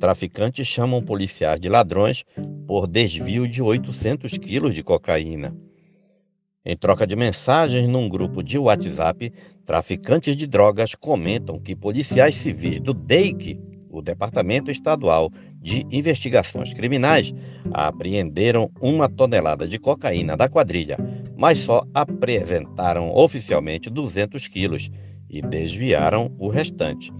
Traficantes chamam policiais de ladrões por desvio de 800 quilos de cocaína. Em troca de mensagens num grupo de WhatsApp, traficantes de drogas comentam que policiais civis do DEIC, o Departamento Estadual de Investigações Criminais, apreenderam uma tonelada de cocaína da quadrilha, mas só apresentaram oficialmente 200 quilos e desviaram o restante.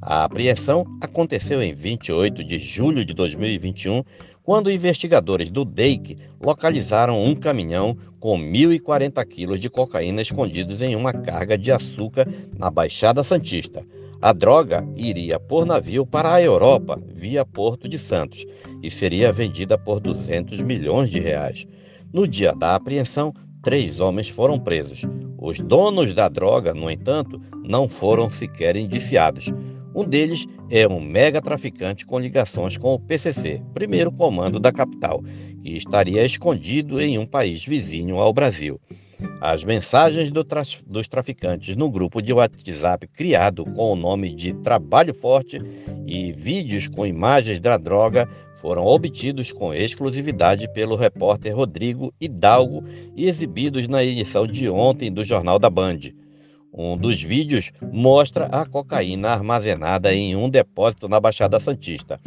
A apreensão aconteceu em 28 de julho de 2021, quando investigadores do DEIC localizaram um caminhão com 1.040 quilos de cocaína escondidos em uma carga de açúcar na Baixada Santista. A droga iria por navio para a Europa, via Porto de Santos, e seria vendida por 200 milhões de reais. No dia da apreensão, três homens foram presos. Os donos da droga, no entanto, não foram sequer indiciados. Um deles é um mega traficante com ligações com o PCC, primeiro comando da capital, que estaria escondido em um país vizinho ao Brasil. As mensagens do dos traficantes no grupo de WhatsApp criado com o nome de Trabalho Forte e vídeos com imagens da droga foram obtidos com exclusividade pelo repórter Rodrigo Hidalgo e exibidos na edição de ontem do Jornal da Band. Um dos vídeos mostra a cocaína armazenada em um depósito na Baixada Santista.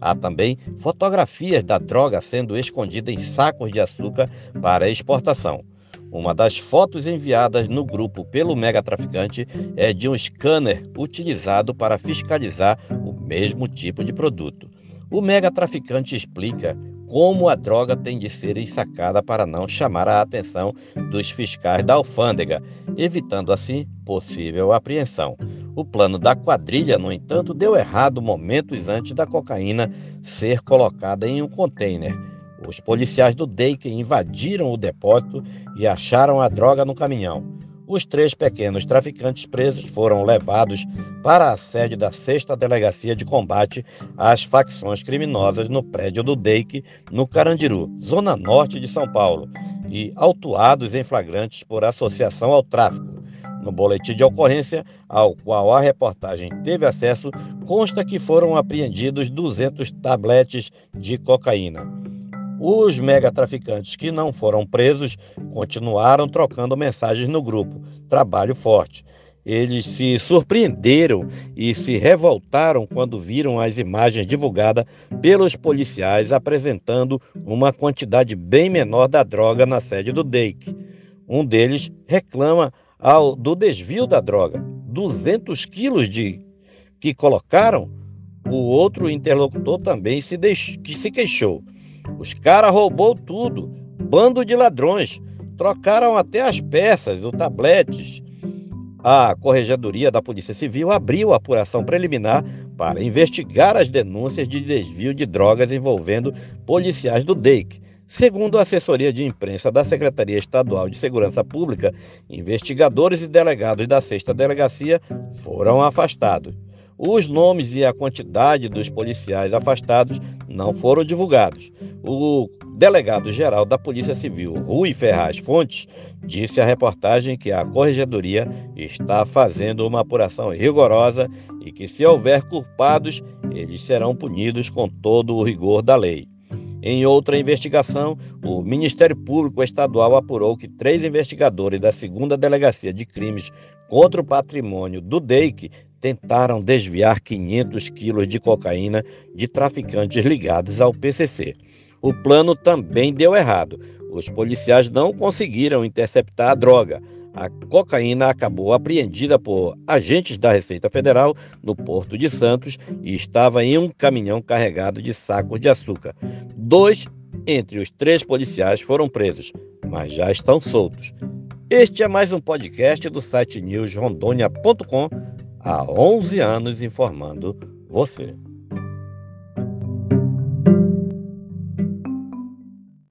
Há também fotografias da droga sendo escondida em sacos de açúcar para exportação. Uma das fotos enviadas no grupo pelo megatraficante é de um scanner utilizado para fiscalizar o mesmo tipo de produto. O megatraficante explica como a droga tem de ser ensacada para não chamar a atenção dos fiscais da alfândega, evitando assim possível apreensão. O plano da quadrilha, no entanto, deu errado momentos antes da cocaína ser colocada em um container. Os policiais do DEIC invadiram o depósito e acharam a droga no caminhão. Os três pequenos traficantes presos foram levados para a sede da 6 Delegacia de Combate às Facções Criminosas no prédio do DEIC, no Carandiru, zona norte de São Paulo, e autuados em flagrantes por associação ao tráfico. No boletim de ocorrência, ao qual a reportagem teve acesso, consta que foram apreendidos 200 tabletes de cocaína. Os megatraficantes que não foram presos continuaram trocando mensagens no grupo. Trabalho forte. Eles se surpreenderam e se revoltaram quando viram as imagens divulgadas pelos policiais apresentando uma quantidade bem menor da droga na sede do DEIC. Um deles reclama ao, do desvio da droga, 200 quilos de que colocaram. O outro interlocutor também se, deix, que se queixou. Os caras roubou tudo, bando de ladrões. Trocaram até as peças, os tabletes. A Corregedoria da Polícia Civil abriu a apuração preliminar para investigar as denúncias de desvio de drogas envolvendo policiais do DEIC. Segundo a assessoria de imprensa da Secretaria Estadual de Segurança Pública, investigadores e delegados da sexta delegacia foram afastados. Os nomes e a quantidade dos policiais afastados não foram divulgados. O delegado-geral da Polícia Civil, Rui Ferraz Fontes, disse à reportagem que a Corregedoria está fazendo uma apuração rigorosa e que, se houver culpados, eles serão punidos com todo o rigor da lei. Em outra investigação, o Ministério Público Estadual apurou que três investigadores da segunda Delegacia de Crimes contra o Patrimônio do DEIC tentaram desviar 500 quilos de cocaína de traficantes ligados ao PCC. O plano também deu errado. Os policiais não conseguiram interceptar a droga. A cocaína acabou apreendida por agentes da Receita Federal no Porto de Santos e estava em um caminhão carregado de sacos de açúcar. Dois entre os três policiais foram presos, mas já estão soltos. Este é mais um podcast do site newsrondônia.com há 11 anos informando você.